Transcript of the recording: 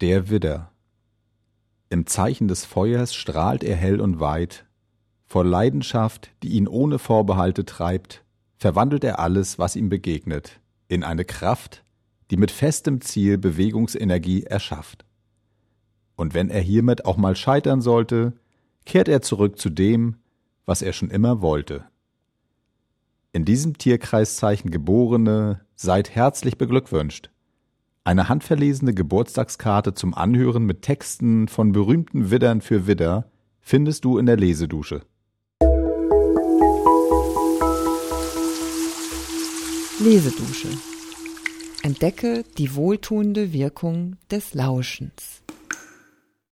Der Widder. Im Zeichen des Feuers strahlt er hell und weit. Vor Leidenschaft, die ihn ohne Vorbehalte treibt, verwandelt er alles, was ihm begegnet, in eine Kraft, die mit festem Ziel Bewegungsenergie erschafft. Und wenn er hiermit auch mal scheitern sollte, kehrt er zurück zu dem, was er schon immer wollte. In diesem Tierkreiszeichen geborene, seid herzlich beglückwünscht. Eine handverlesene Geburtstagskarte zum Anhören mit Texten von berühmten Widdern für Widder findest du in der Lesedusche. Lesedusche. Entdecke die wohltuende Wirkung des Lauschens.